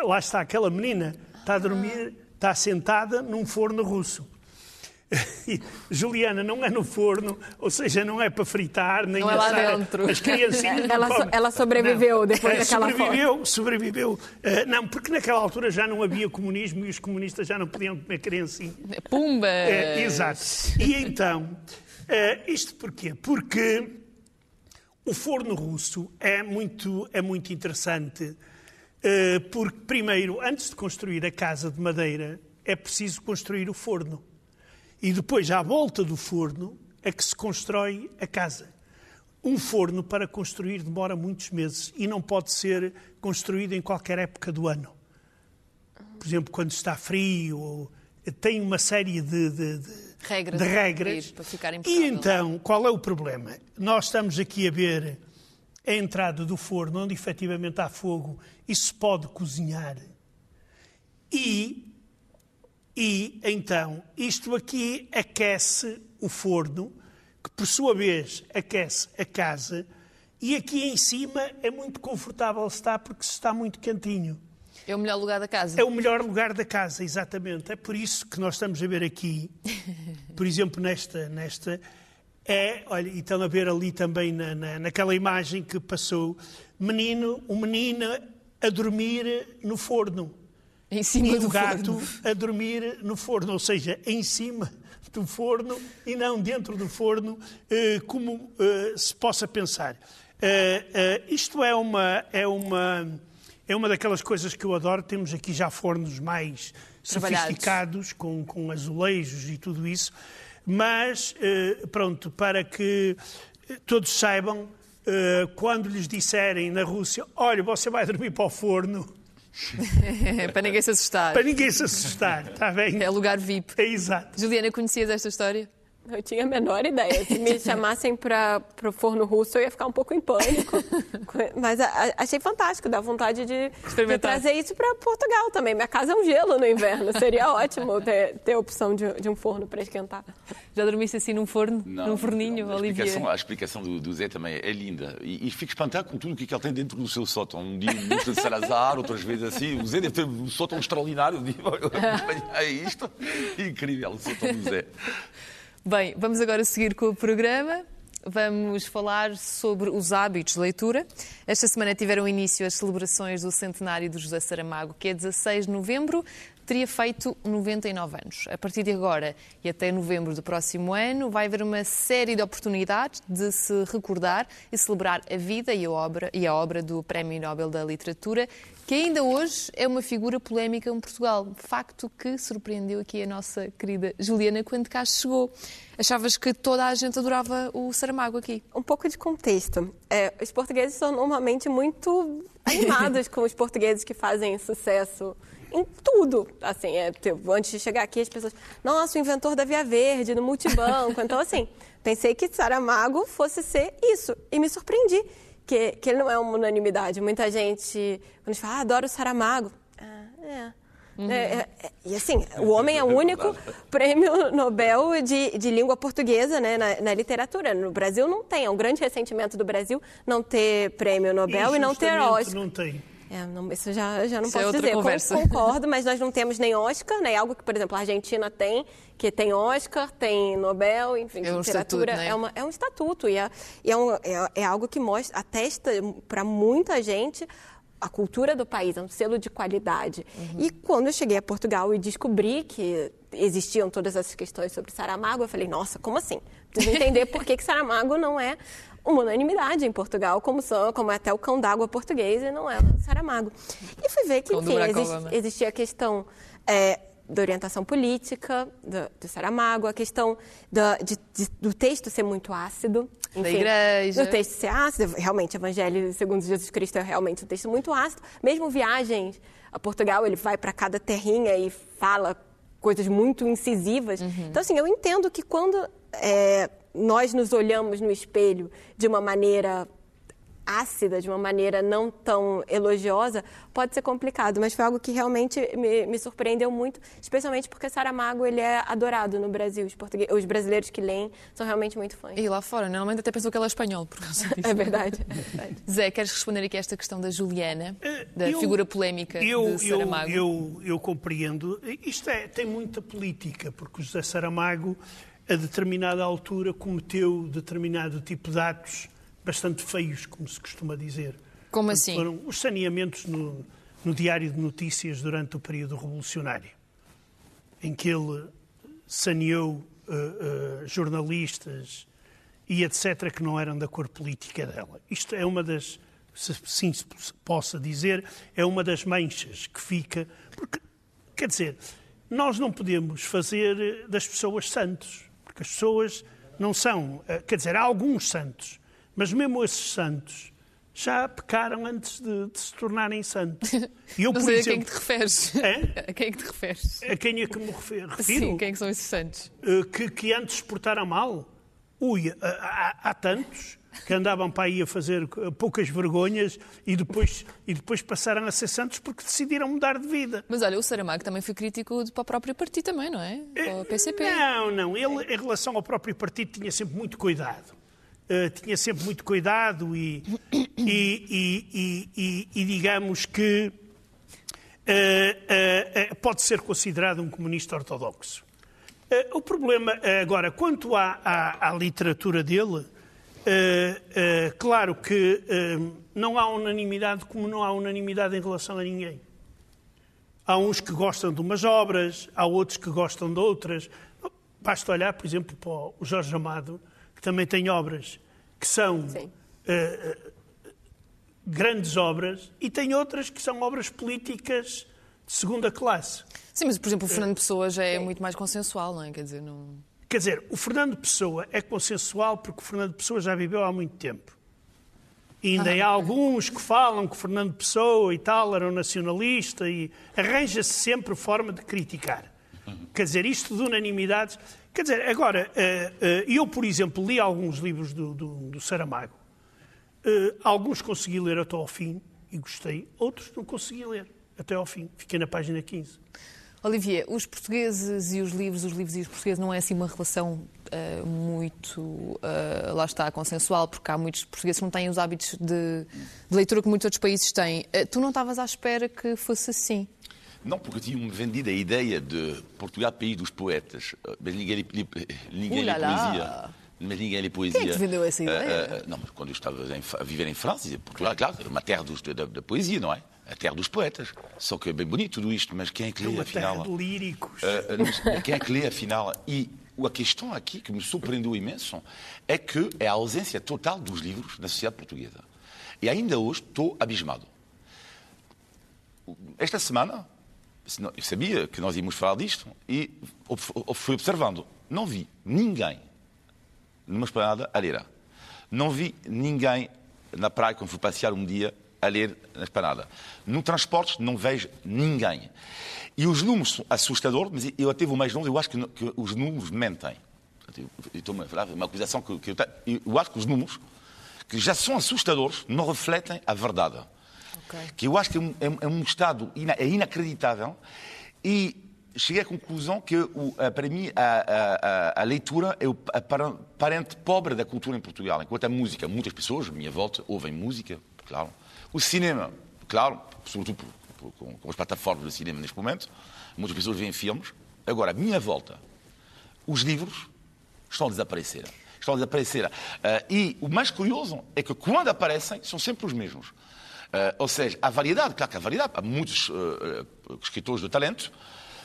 lá está aquela menina, está a dormir, está sentada num forno russo. [LAUGHS] Juliana não é no forno, ou seja, não é para fritar, nem não é lá dentro. as criancinhas. ela, so, ela, sobreviveu não. depois é, daquela sobreviveu, foto. Sobreviveu, uh, não, porque naquela altura já não havia comunismo e os comunistas já não podiam comer criancinha. Pumba! Uh, exato. E então, uh, isto porquê? Porque o forno russo é muito, é muito interessante, porque primeiro, antes de construir a casa de madeira, é preciso construir o forno. E depois, à volta do forno, é que se constrói a casa. Um forno para construir demora muitos meses e não pode ser construído em qualquer época do ano. Por exemplo, quando está frio, tem uma série de, de, de regras, de regras. E então, qual é o problema? Nós estamos aqui a ver a entrada do forno, onde efetivamente há fogo e se pode cozinhar. E, e então, isto aqui aquece o forno, que por sua vez aquece a casa, e aqui em cima é muito confortável estar porque se está muito quentinho. É o melhor lugar da casa. É o melhor lugar da casa, exatamente. É por isso que nós estamos a ver aqui, por exemplo, nesta, nesta é, olha, e estão a ver ali também na, na, naquela imagem que passou, menino, um menino a dormir no forno. Em cima e do o gato forno. a dormir no forno, ou seja, em cima do forno e não dentro do forno, eh, como eh, se possa pensar. Eh, isto é uma, é, uma, é uma daquelas coisas que eu adoro. Temos aqui já fornos mais sofisticados, com, com azulejos e tudo isso. Mas, pronto, para que todos saibam, quando lhes disserem na Rússia, olha, você vai dormir para o forno, [LAUGHS] para ninguém se assustar. para ninguém se assustar, está bem? É lugar VIP. É exato. Juliana, conhecias esta história? Eu tinha a menor ideia. Se me [LAUGHS] chamassem para o forno russo, eu ia ficar um pouco em pânico. [LAUGHS] Mas a, a, achei fantástico, dá vontade de, de trazer isso para Portugal também. Minha casa é um gelo no inverno. Seria [LAUGHS] ótimo ter, ter a opção de, de um forno para esquentar. Já dormiste assim num forno? Não, num forninho, não. A explicação, a explicação do, do Zé também é linda. E, e fico espantado com tudo o que ele tem dentro do seu sótão. Um dia música de Salazar, outras vezes assim. O Zé deve ter um sótão extraordinário. Digo, é isto. Incrível o sótão do Zé. Bem, vamos agora seguir com o programa. Vamos falar sobre os hábitos de leitura. Esta semana tiveram início as celebrações do centenário de José Saramago, que é 16 de novembro, teria feito 99 anos. A partir de agora e até novembro do próximo ano, vai haver uma série de oportunidades de se recordar e celebrar a vida e a obra, e a obra do Prémio Nobel da Literatura, que ainda hoje é uma figura polémica em Portugal. Facto que surpreendeu aqui a nossa querida Juliana quando cá chegou. Achavas que toda a gente adorava o Saramago aqui? Um pouco de contexto. É, os portugueses são normalmente muito animados [LAUGHS] com os portugueses que fazem sucesso em tudo. Assim, é, antes de chegar aqui, as pessoas, nossa, o inventor da Via Verde, no multibanco. Então, assim, pensei que Saramago fosse ser isso. E me surpreendi que, que ele não é uma unanimidade. Muita gente, quando a gente fala, ah, adoro Saramago. Ah, é. Uhum. É, é, e assim, o homem é o único prêmio Nobel de, de língua portuguesa né, na, na, literatura. No Brasil não tem. É um grande ressentimento do Brasil não ter prêmio Nobel e, e não ter Oscar. não tem. É, não, isso já, já não isso é posso é dizer. Conversa. Concordo, mas nós não temos nem Oscar, né? Algo que, por exemplo, a Argentina tem, que tem Oscar, tem Nobel, enfim, é um literatura. Estatuto, né? é, uma, é um estatuto e é, e é, um, é, é algo que mostra, atesta para muita gente a cultura do país, é um selo de qualidade. Uhum. E quando eu cheguei a Portugal e descobri que existiam todas essas questões sobre Saramago, eu falei, nossa, como assim? Preciso entender por que, que Saramago não é uma unanimidade em Portugal, como, são, como é até o cão d'água português e não é o Saramago. E fui ver que, enfim, existe, existia a questão é, da orientação política do, do Saramago, a questão do, de, de, do texto ser muito ácido. Enfim, da igreja. Do texto ser ácido. Realmente, Evangelho segundo Jesus Cristo é realmente um texto muito ácido. Mesmo viagens a Portugal, ele vai para cada terrinha e fala coisas muito incisivas. Uhum. Então, assim, eu entendo que quando é, nós nos olhamos no espelho de uma maneira ácida, de uma maneira não tão elogiosa, pode ser complicado. Mas foi algo que realmente me, me surpreendeu muito, especialmente porque Saramago ele é adorado no Brasil. Os, os, brasileiros que leem são realmente muito fãs. E lá fora, normalmente até pensou que ele é espanhol, por causa disso. É verdade. É [LAUGHS] verdade. Zé, queres responder aqui a esta questão da Juliana, da eu, figura polémica eu, de Saramago? Eu, eu, eu compreendo. Isto é, tem muita política, porque o José Saramago a determinada altura cometeu determinado tipo de atos bastante feios, como se costuma dizer. Como assim? Foram os saneamentos no, no Diário de Notícias durante o período revolucionário, em que ele saneou uh, uh, jornalistas e etc. que não eram da cor política dela. Isto é uma das, se sim se possa dizer, é uma das manchas que fica. Porque, quer dizer, nós não podemos fazer das pessoas santos, porque as pessoas não são, eh, quer dizer, há alguns santos, mas mesmo esses santos já pecaram antes de, de se tornarem santos. E eu, [LAUGHS] não por sei exemplo, a quem te referes. É? A quem é que te referes? A quem é que me refiro? Sim, quem é que são esses santos? Eh, que, que antes se portaram mal? Ui, há, há tantos que andavam para aí a fazer poucas vergonhas e depois, e depois passaram a ser santos porque decidiram mudar de vida. Mas olha, o Saramago também foi crítico para o próprio partido também, não é? Para o PCP. Não, não. Ele, em relação ao próprio partido, tinha sempre muito cuidado. Uh, tinha sempre muito cuidado e, e, e, e digamos que uh, uh, pode ser considerado um comunista ortodoxo. o problema, agora, quanto à, à, à literatura dele, Uh, uh, claro que uh, não há unanimidade, como não há unanimidade em relação a ninguém. Há uns que gostam de umas obras, há outros que gostam de outras. Basta olhar, por exemplo, para o Jorge Amado, que também tem obras que são grandes obras, e tem outras que são obras políticas de segunda classe. Sim, mas, por exemplo, o Fernando Pessoa já é muito mais consensual, não é? Quer dizer, não... Quer dizer, o Fernando Pessoa é consensual porque o Fernando Pessoa já viveu há muito tempo. E ainda ah. há alguns que falam que o Fernando Pessoa e tal era um nacionalista e arranja-se sempre forma de criticar. Quer dizer, isto de unanimidades. Quer dizer, agora, eh, eh, eu, por exemplo, li alguns livros do, do, do Saramago. Eh, alguns consegui ler até ao fim e gostei, outros não consegui ler até ao fim. Fiquei na página 15. Olivier, os portugueses e os livros, os livros e os portugueses não é assim uma relação uh, muito, uh, lá está, consensual, porque há muitos portugueses que não têm os hábitos de, de leitura que muitos outros países têm. Uh, tu não estavas à espera que fosse assim? Não, porque tinham-me vendido a ideia de Portugal, país dos poetas, mas ninguém, ninguém lê poesia. Mas ninguém lê poesia. Quem é que vendeu essa ideia? não, mas quando eu estava a viver em França, dizia Portugal, claro, era uma terra dos, da, da poesia, não é? A terra dos poetas. Só que é bem bonito tudo isto, mas quem é que lê, é afinal? Terra de líricos. Uh, quem é que lê, afinal? E a questão aqui, que me surpreendeu imenso, é que é a ausência total dos livros na sociedade portuguesa. E ainda hoje estou abismado. Esta semana, eu sabia que nós íamos falar disto e fui observando. Não vi ninguém numa esplanada a ler. Não vi ninguém na praia, quando fui passear um dia, a ler na esplanada. No transporte não vejo ninguém. E os números são assustadores, mas eu até vou mais longe, eu acho que, que os números mentem. Estou-me a falar, uma acusação que, que eu, tenho. eu acho que os números, que já são assustadores, não refletem a verdade. Okay. Que eu acho que é um, é, é um estado ina, é inacreditável e cheguei à conclusão que, para mim, a, a, a, leitura é o parente pobre da cultura em Portugal. Enquanto a música, muitas pessoas, à minha volta, ouvem música, claro, o cinema, claro, sobretudo por, por, com, com, as plataformas de cinema neste momento, muitas pessoas veem filmes. Agora, à minha volta, os livros estão a desaparecer. Estão a desaparecer. Uh, e o mais curioso é que quando aparecem, são sempre os mesmos. Uh, ou seja, há variedade, claro que há variedade, há muitos uh, escritores de talento,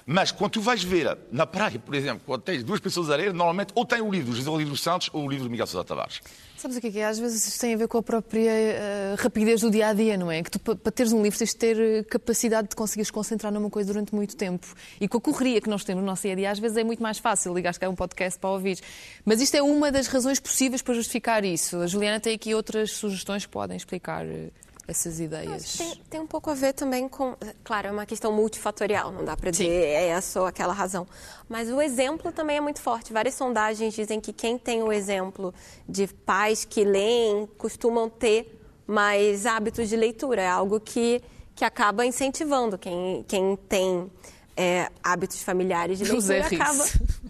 mas quando tu vais ver na praia, por exemplo, quando tens duas pessoas a ler, normalmente ou tem o livro do José Livro Santos ou o livro do Miguel Sousa Tavares. Sabes o que é que é? Às vezes isso tem a ver com a própria uh, rapidez do dia a dia, não é? Que tu, para teres um livro, tens de ter eh, capacidade de conseguires concentrar numa coisa durante muito tempo. E com a correria que nós temos no nosso dia a dia, às vezes é muito mais fácil ligar é um podcast para ouvir. Mas isto é uma das razões possíveis para justificar isso. A Juliana tem aqui outras sugestões que podem explicar eh, essas ideias? Tem, tem, um pouco a ver também com. Claro, é uma questão multifatorial, não dá para dizer é essa ou aquela razão. Mas o exemplo também é muito forte. Várias sondagens dizem que quem tem o exemplo de pais que leem costumam ter mais hábitos de leitura. É algo que, que acaba incentivando. Quem, quem tem é, hábitos familiares de leitura acaba. [LAUGHS]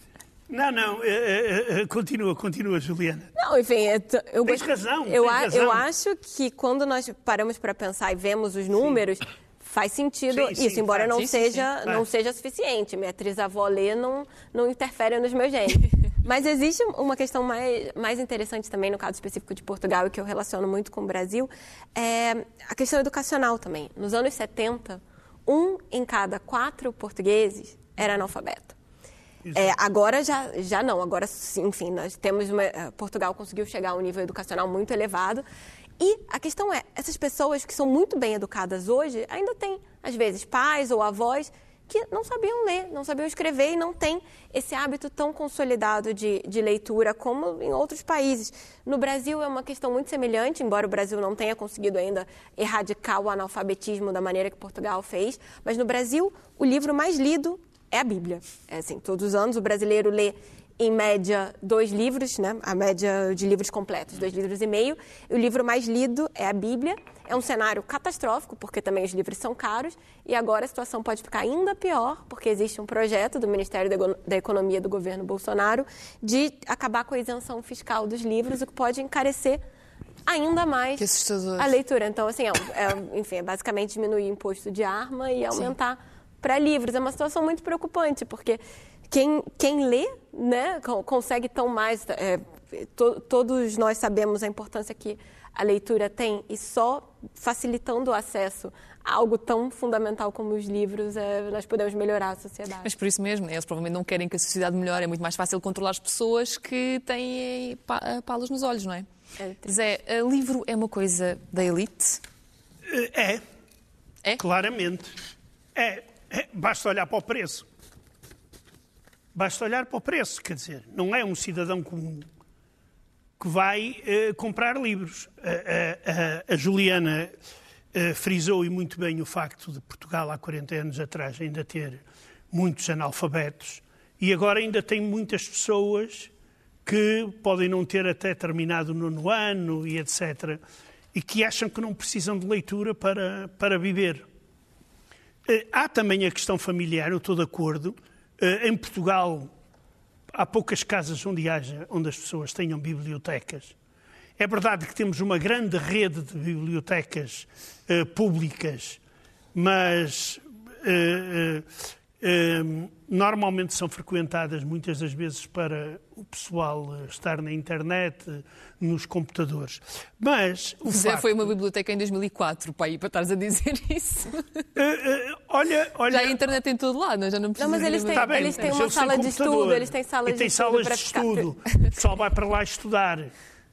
Não, não, é, é, é, continua, continua, Juliana. Não, enfim, eu Tens razão, eu, tens razão. eu acho que quando nós paramos para pensar e vemos os números, sim. faz sentido sim, isso, sim, embora não, seja, não seja suficiente. Minha atriz-avó lê não, não interfere nos meus genes. [LAUGHS] Mas existe uma questão mais, mais interessante também, no caso específico de Portugal, e que eu relaciono muito com o Brasil, é a questão educacional também. Nos anos 70, um em cada quatro portugueses era analfabeto. É, agora já, já não, agora enfim, nós temos uma, eh, Portugal conseguiu chegar a um nível educacional muito elevado. E a questão é, essas pessoas que são muito bem educadas hoje ainda têm, às vezes, pais ou avós que não sabiam ler, não sabiam escrever e não têm esse hábito tão consolidado de, de leitura como em outros países. No Brasil é uma questão muito semelhante, embora o Brasil não tenha conseguido ainda erradicar o analfabetismo da maneira que Portugal fez, mas no Brasil o livro mais lido é a Bíblia. É assim, todos os anos o brasileiro lê em média, dois livros, né? a média de livros completos, dois livros e meio. O livro mais lido é a Bíblia. É um cenário catastrófico, porque também os livros são caros, e agora a situação pode ficar ainda pior, porque existe um projeto do Ministério da Economia do governo Bolsonaro de acabar com a isenção fiscal dos livros, o que pode encarecer ainda mais a leitura. Então, assim, é, é, enfim, é basicamente diminuir o imposto de arma e aumentar para livros. É uma situação muito preocupante, porque quem, quem lê né, consegue tão mais. É, to, todos nós sabemos a importância que a leitura tem e só facilitando o acesso a algo tão fundamental como os livros, é, nós podemos melhorar a sociedade. Mas por isso mesmo, né, eles provavelmente não querem que a sociedade melhore, é muito mais fácil controlar as pessoas que têm palos nos olhos, não é? é Zé, livro é uma coisa da elite? É. É? Claramente. É. [COUGHS] Basta olhar para o preço. Basta olhar para o preço, quer dizer, não é um cidadão comum que vai uh, comprar livros. Uh, uh, a Juliana frisou e muito bem o facto de Portugal, há 40 anos atrás, ainda ter muitos analfabetos e agora ainda tem muitas pessoas que podem não ter até terminado o nono ano e etc. e que acham que não precisam de leitura para, para viver. Há também a questão familiar, eu estou de acordo, eh, em Portugal, há poucas casas onde, haja, onde as pessoas tenham bibliotecas. É verdade que temos uma grande rede de bibliotecas uh, públicas, mas normalmente são frequentadas muitas das vezes para o pessoal estar na internet, nos computadores. Mas o Zé facto... foi uma biblioteca em 2004, pai, para estares a dizer [LAUGHS] isso. Uh, uh, olha, olha... Já a internet em todo lado, já não precisa. Não, mas eles têm, tá bem, eles têm uma sala de estudo, eles têm salas e tem de salas de estudo. O pessoal vai para lá estudar.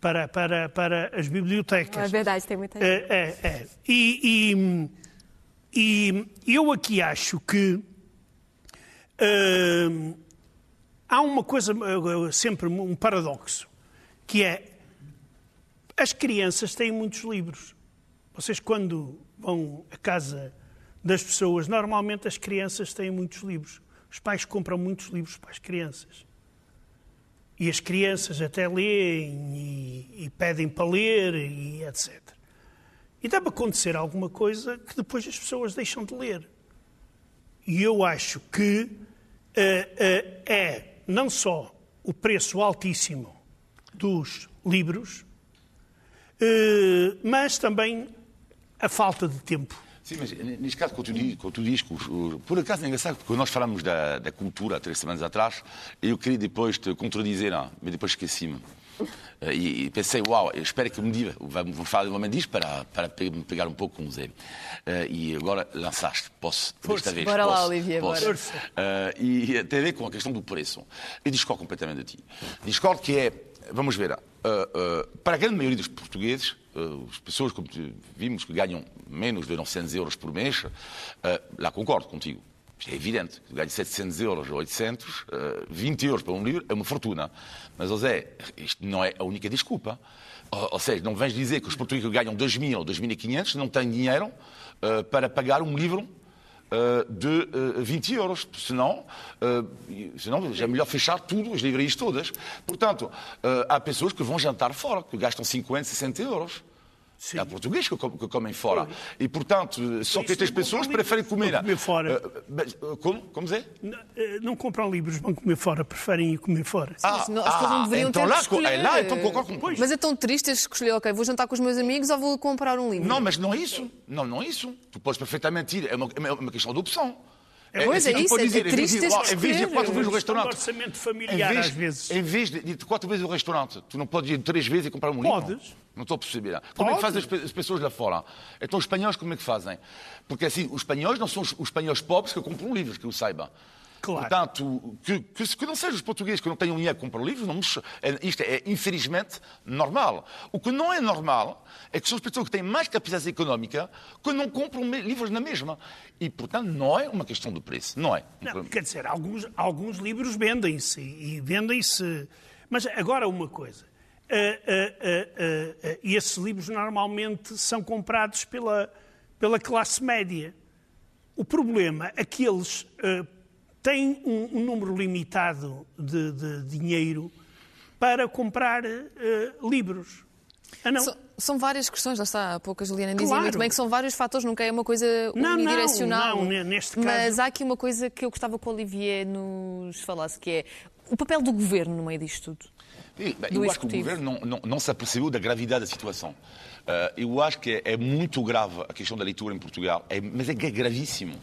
Para, para, para as bibliotecas. É verdade, tem muita gente. É, é, é. E, e, e, eu aqui acho que há uma coisa, sempre um paradoxo, que é as crianças têm muitos livros. Vocês, quando vão à casa das pessoas, normalmente as crianças têm muitos livros. Os pais compram muitos livros para as crianças. E as crianças até leem e, e pedem para ler e etc. E deve acontecer alguma coisa que depois as pessoas deixam de ler. E eu acho que é não só o preço altíssimo dos livros, eh, mas também a falta de tempo. Sim, mas neste caso, quando tu, dizes que, por acaso é engraçado, porque nós falamos da, da, cultura há três semanas atrás, e eu queria depois te contradizer, não, mas depois esqueci-me. Eh, e, e, pensei, uau, espero que me diga, vamos falar novamente disto para, para me pegar um pouco com o Zé. Uh, e agora lançaste, posso, Força. desta vez. Bora posso, lá, Olivia, posso. bora. Uh, e tem a ver com a questão do preço. Eu discordo completamente de ti. Discordo que é, vamos ver, uh, para a grande maioria dos portugueses, uh, as pessoas, como vimos, que ganham menos de 900 euros por mês, uh, lá concordo contigo. É evidente, ganho 700 euros ou 800, uh, 20 euros para um livro é uma fortuna. Mas, José, isto não é a única desculpa. Ou, seja, não vens dizer que os portugueses ganham 2.000 ou 2.500 não têm dinheiro uh, para pagar um livro uh, de uh, 20 euros. Senão, senão é melhor fechar tudo, as livrarias todas. Portanto, há pessoas que vão jantar fora, que gastam 50, 60 euros. Sim. Há portugueses que, comem fora. E, portanto, só que estas pessoas preferem comer. comer fora. Uh, como? Como dizer? Não, não, compram livros, vão comer fora, preferem ir comer fora. Ah, Sim, não, as pessoas não deveriam então ter lá, escolher. É lá, então concordo com Mas é tão triste escolher, ok, vou jantar com os meus amigos ou vou comprar um livro? Não, mas não é isso. Não, não é isso. Tu podes perfeitamente ir. É uma, é uma questão de opção. É, pois é, é isso, dizer, é triste em vez de ir quatro vezes ao restaurante. orçamento familiar, em vez, às vezes. Em vez de ir quatro vezes ao restaurante, tu não podes ir três vezes e comprar um livro? Podes. Não estou a perceber. Como Pode. é que fazem as pessoas lá fora? Então os espanhóis como é que fazem? Porque assim, os espanhóis não são os espanhóis pobres que compram livros, que eu saiba. Claro. Portanto, que, que, que não sejam os portugueses que não tenham dinheiro para comprar livros, não me... isto é infelizmente normal. O que não é normal é que são as pessoas que têm mais capacidade económica que não compram livros na mesma. E, portanto, não é uma questão do preço, não é. Não, quer dizer, alguns, alguns livros vendem-se e vendem-se. Mas agora uma coisa. Uh, uh, uh, esses livros normalmente são comprados pela, pela classe média. O problema é que eles têm um, um número limitado de, de, dinheiro para comprar livros. Ah, não. São, várias questões, lá está, há pouco a Juliana dizia claro. muito bem que são vários fatores, nunca é uma coisa não, unidirecional. Não, não, neste caso... Mas há aqui uma coisa que eu gostava que o Olivier nos falasse, que é o papel do governo no meio disto tudo. Sim, eu acho que o governo não, não, não, se apercebeu da gravidade da situação. Uh, eu acho que é, é, muito grave a questão da leitura em Portugal, é, mas é, é gravíssimo.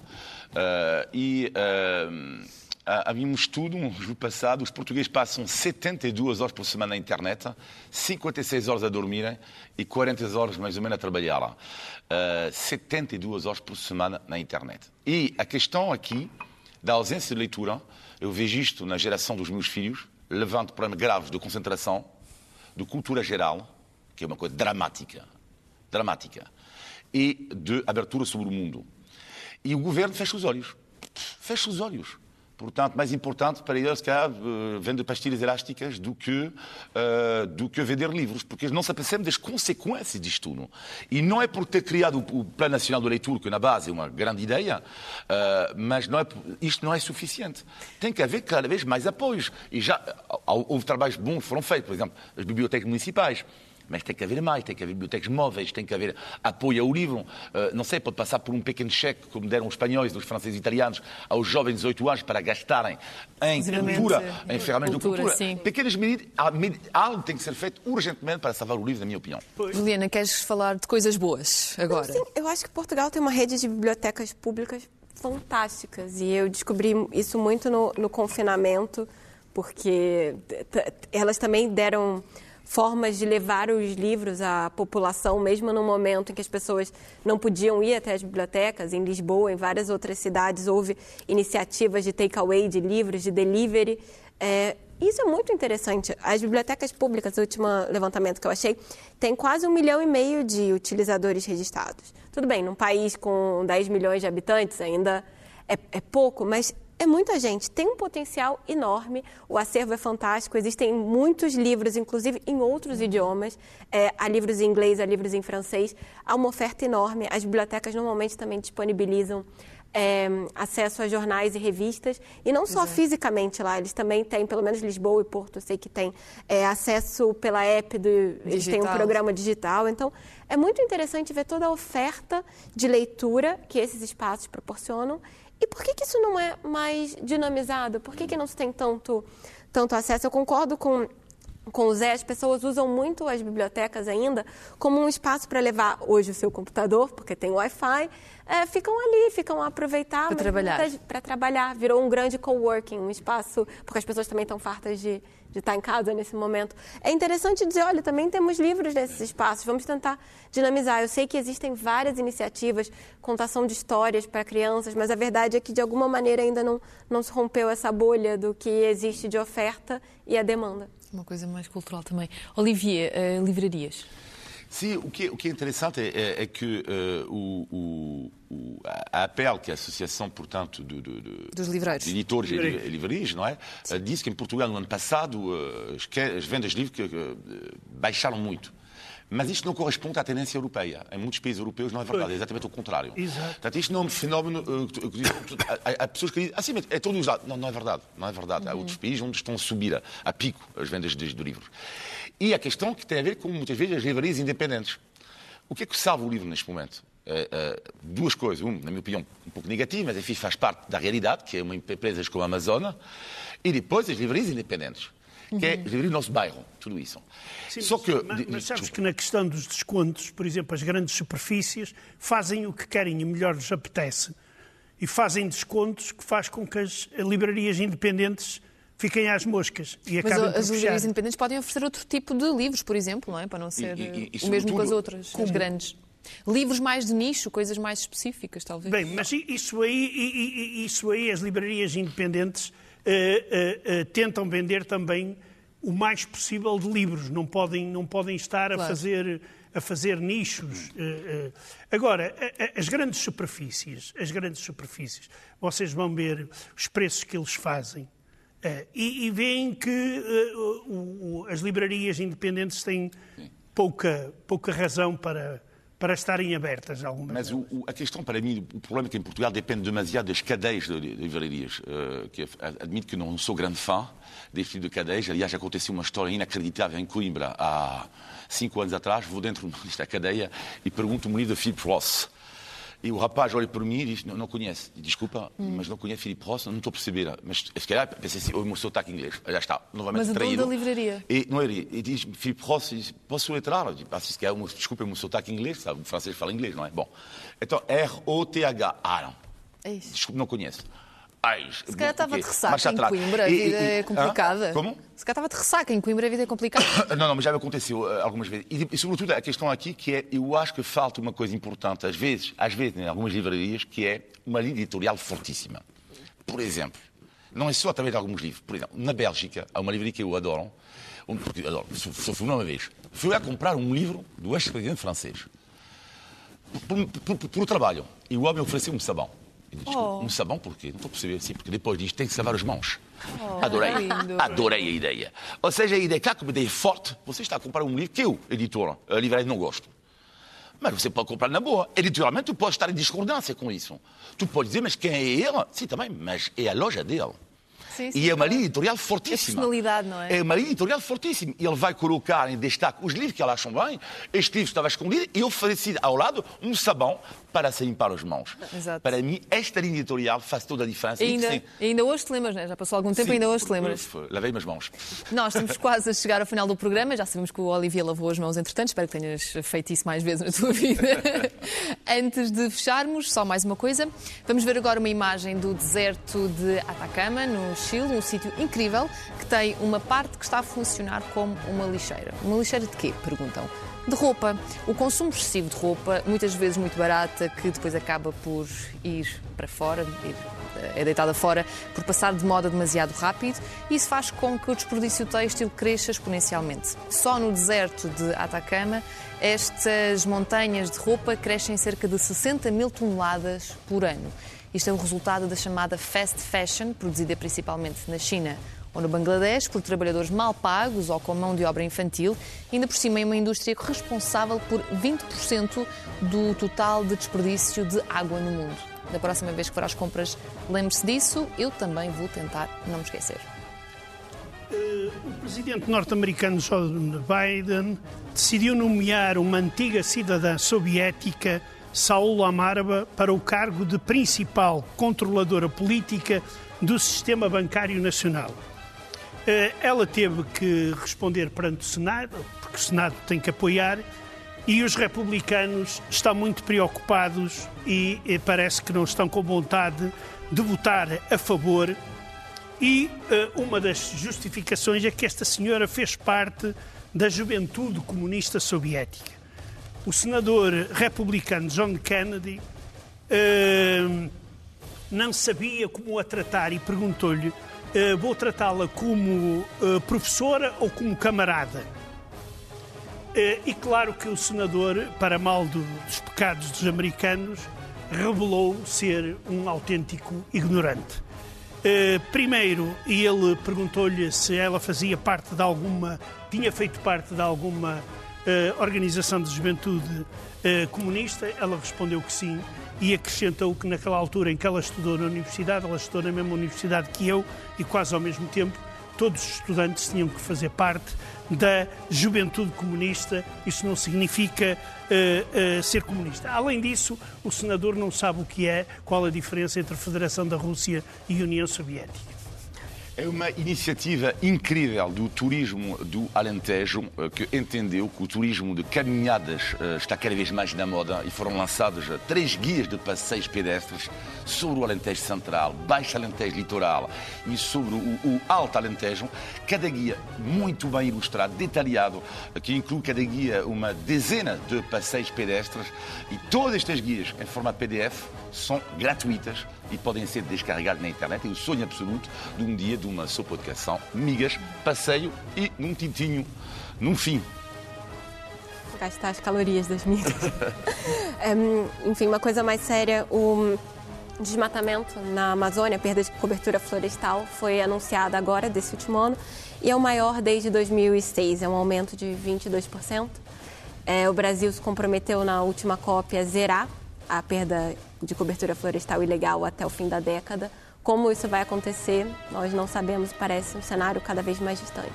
Uh, e uh, havia um estudo, um estudo passado, os portugueses passam 72 horas por semana na internet, 56 horas a dormirem e 40 horas mais ou menos a trabalhar. Uh, 72 horas por semana na internet. E a questão aqui da ausência de leitura, eu vejo isto na geração dos meus filhos, levando problemas graves de concentração, de cultura geral, que é uma coisa dramática, dramática, e de abertura sobre o mundo. E o governo fecha os olhos. Fecha os olhos. Portanto, mais importante para eles, que é vender pastilhas elásticas do que, uh, do que vender livros, porque eles não se apercebem das consequências disto tudo. E não é por ter criado o, Plano Nacional do Leitura, que na base é uma grande ideia, uh, mas não é, isto não é suficiente. Tem que haver cada vez mais apoios. E já houve trabalhos bons que foram feitos, por exemplo, as bibliotecas municipais. Mas tem que haver mais, tem que haver bibliotecas móveis, tem que haver apoio ao livro. Uh, não sei, pode passar por um pequeno cheque, como deram os espanhóis, os franceses e italianos, aos jovens de 18 anos para gastarem em cultura, em ferramentas de cultura. Sim. Pequenas medidas, algo tem que ser feito urgentemente para salvar o livro, na minha opinião. Pois. Juliana, queres falar de coisas boas agora? Sim, eu acho que Portugal tem uma rede de bibliotecas públicas fantásticas e eu descobri isso muito no, no confinamento, porque elas também deram formas de levar os livros à população, mesmo no momento em que as pessoas não podiam ir até as bibliotecas. Em Lisboa, em várias outras cidades, houve iniciativas de takeaway de livros, de delivery. É, isso é muito interessante. As bibliotecas públicas, o último levantamento que eu achei, tem quase um milhão e meio de utilizadores registrados. Tudo bem, num país com 10 milhões de habitantes ainda é, é pouco, mas é muita gente, tem um potencial enorme, o acervo é fantástico, existem muitos livros, inclusive em outros idiomas, é, há livros em inglês, há livros em francês, há uma oferta enorme, as bibliotecas normalmente também disponibilizam é, acesso a jornais e revistas, e não só fisicamente lá, eles também têm, pelo menos Lisboa e Porto, eu sei que tem é, acesso pela app, do, eles têm um programa digital, então é muito interessante ver toda a oferta de leitura que esses espaços proporcionam e por que, que isso não é mais dinamizado? Por que, que não se tem tanto, tanto acesso? Eu concordo com com o Zé, as pessoas usam muito as bibliotecas ainda como um espaço para levar hoje o seu computador, porque tem Wi-Fi, é, ficam ali, ficam a aproveitar para trabalhar. Para trabalhar. Virou um grande coworking, um espaço, porque as pessoas também estão fartas de, de estar em casa nesse momento. É interessante dizer, olha, também temos livros nesses espaços, vamos tentar dinamizar. Eu sei que existem várias iniciativas, contação de histórias para crianças, mas a verdade é que de alguma maneira ainda não, não se rompeu essa bolha do que existe de oferta e a demanda. Uma coisa mais cultural também. Olivier, uh, livrarias. Sim, o que, o que é interessante é, é, é que uh, o, o, a APEL, que é a Associação, portanto, do, do, do, dos livreiros. de editores e livrarias, não é? Uh, disse que em Portugal, no ano passado, uh, as, as, vendas de livros baixaram muito. Mas isto não corresponde à tendência europeia. Em muitos países europeus não é verdade, é exatamente o contrário. Exato. Portanto, isto não é um fenómeno. Há, há pessoas que dizem, assim, é todos os lados. Não, não é verdade. Não é verdade. Há outros países onde estão a subir a, a pico as vendas de, de livros. E a questão que tem a ver com, muitas vezes, as livrarias independentes. O que é que salva o livro neste momento? Uh, uh, duas coisas. Um, na minha opinião, um pouco negativo, mas enfim, faz parte da realidade, que é uma empresa como a Amazon. E depois as livrarias independentes, que é uhum. do nosso bairro, tudo isso. Sim, Só que, mas, mas sabes que na questão dos descontos, por exemplo, as grandes superfícies fazem o que querem e melhor lhes apetece. E fazem descontos que faz com que as livrarias independentes fiquem às moscas e Mas as livrarias independentes podem oferecer outro tipo de livros, por exemplo, não é? Para não ser e, e, e, o mesmo que as outras, como? as grandes. Livros mais de nicho, coisas mais específicas, talvez. Bem, mas isso aí, isso aí as livrarias independentes tentam vender também o mais possível de livros. Não podem, não podem estar claro. a fazer a fazer nichos. Agora, as grandes superfícies, as grandes superfícies, vocês vão ver os preços que eles fazem e, e veem que as livrarias independentes têm pouca, pouca razão para, para estarem abertas algumas Mas o, o, a questão, para mim, o problema é que em Portugal depende demasiado das cadeias de, de livrarias. Uh, que admito que não sou grande fã deste tipo de cadeias. Aliás, aconteceu uma história inacreditável em Coimbra há cinco anos atrás. Vou dentro [LAUGHS] desta cadeia e pergunto um livro de Philip Ross e o rapaz olha para mim e diz: Não, não conhece. Desculpa, hum. mas não conhece Filipe Ross, não estou a perceber. Mas se calhar pensei assim: o meu sotaque inglês. Já está, novamente mas traído. Mas da livraria? E, não é, e diz: Filipe Ross, diz, posso entrar? Diz, ah, se calhar, desculpa, o meu sotaque inglês, sabe? O francês fala inglês, não é? Bom, então R-O-T-H. Ah, não. É isso. Desculpa, não conheço. Se calhar estava de ressaca em Coimbra, a vida é complicada. Como? Se calhar estava de ressaca em Coimbra, a vida é complicada. [COUGHS] não, não, mas já me aconteceu uh, algumas vezes. E, e, sobretudo a questão aqui que é, eu acho que falta uma coisa importante, às vezes, às vezes em algumas livrarias, que é uma linha editorial fortíssima. Por exemplo, não é só através de alguns livros. Por exemplo, na Bélgica, há uma livraria que eu adoro, um, adoro só fui uma vez. Fui lá comprar um livro do ex-presidente francês. Por, por, por, por, trabalho. E o homem ofereceu um sabão. Oh. Um sabão porquê? Não estou a perceber assim, porque depois disto tem que se lavar as mãos. Oh, adorei, adorei a ideia. Ou seja, a ideia, claro que uma ideia forte, você está a comprar um livro que eu, editor, livraria não gosto. Mas você pode comprar na boa. Editorialmente, tu pode estar em discordância com isso. Tu pode dizer, mas quem é ele? Sim, também, mas é a loja dele. Sim, sim, e é uma linha editorial fortíssima. personalidade, não é? É uma linha editorial fortíssima. Ele vai colocar em destaque os livros que ela acham bem. Este livro estava escondido e oferecido ao lado um sabão para se limpar as mãos. Exato. Para mim, esta linha editorial faz toda a diferença. E ainda, e ainda hoje te lembras, né? já passou algum tempo, sim, ainda hoje te lembras. Lavei as mãos. Nós estamos [LAUGHS] quase a chegar ao final do programa, já sabemos que o Olivia lavou as mãos entretanto, espero que tenhas feito isso mais vezes na tua vida. [LAUGHS] Antes de fecharmos, só mais uma coisa, vamos ver agora uma imagem do deserto de Atacama, no Chile, um sítio incrível que tem uma parte que está a funcionar como uma lixeira. Uma lixeira de quê? Perguntam de roupa. O consumo excessivo de roupa, muitas vezes muito barata, que depois acaba por ir para fora, ir, é deitada fora, por passar de moda demasiado rápido. Isso faz com que o desperdício têxtil cresça exponencialmente. Só no deserto de Atacama, estas montanhas de roupa crescem cerca de 60 mil toneladas por ano. Isto é o resultado da chamada fast fashion, produzida principalmente na China ou no Bangladesh por trabalhadores mal pagos ou com mão de obra infantil, ainda por cima é uma indústria responsável por 20% do total de desperdício de água no mundo. Da próxima vez que for às compras, lembre-se disso, eu também vou tentar não me esquecer. Uh, o presidente norte-americano Joe Biden decidiu nomear uma antiga cidadã soviética, Saul Amarba, para o cargo de principal controladora política do sistema bancário nacional. Eh, ela teve que responder perante o Senado, porque o Senado tem que apoiar, e os republicanos estão muito preocupados e parece que não estão com vontade de votar a favor. E uh, uma das justificações é que esta senhora fez parte da juventude comunista soviética. O senador republicano John Kennedy uh, não sabia como a tratar e perguntou-lhe eh, vou tratá-la como uh, professora ou como camarada. Uh, e claro que o senador, para mal do, dos pecados dos americanos, revelou ser um autêntico ignorante. primeiro, ele perguntou-lhe se ela fazia parte de alguma, tinha feito parte de alguma organização de juventude comunista. Ela respondeu que sim e acrescentou que naquela altura em que ela estudou na universidade, ela estudou na mesma universidade que eu e quase ao mesmo tempo, todos os estudantes tinham que fazer parte da juventude comunista. Isso não significa uh, uh, ser comunista. Além disso, o senador não sabe o que é, qual a diferença entre a Federação da Rússia e a União Soviética. É uma iniciativa incrível do turismo do Alentejo, eh, que entendeu que o turismo de caminhadas eh, está cada vez mais na moda e foram lançados eh, três guias de passeios pedestres sobre o Alentejo Central, Baixo Alentejo Litoral e sobre o, Alto Alentejo. Cada guia muito bem ilustrado, detalhado, que inclui cada guia uma dezena de passeios pedestres e todas estas guias em formato PDF são gratuitas e podem ser descarregadas na internet. É o sonho absoluto de um dia de uma sopa de cação, migas, passeio e num tintinho, num fim. Gastar as calorias das migas. [LAUGHS] um, enfim, uma coisa mais séria, o desmatamento na Amazônia, perda de cobertura florestal, foi anunciada agora, desse último ano, e é o maior desde 2006, é um aumento de 22%. É, o Brasil se comprometeu na última COP a zerar a perda de cobertura florestal ilegal até o fim da década. Como isso vai acontecer, nós não sabemos, parece um cenário cada vez mais distante.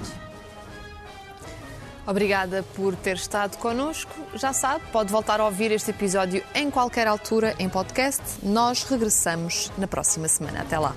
Obrigada por ter estado connosco. Já sabe, pode voltar a ouvir este episódio em qualquer altura em podcast. Nós regressamos na próxima semana. Até lá.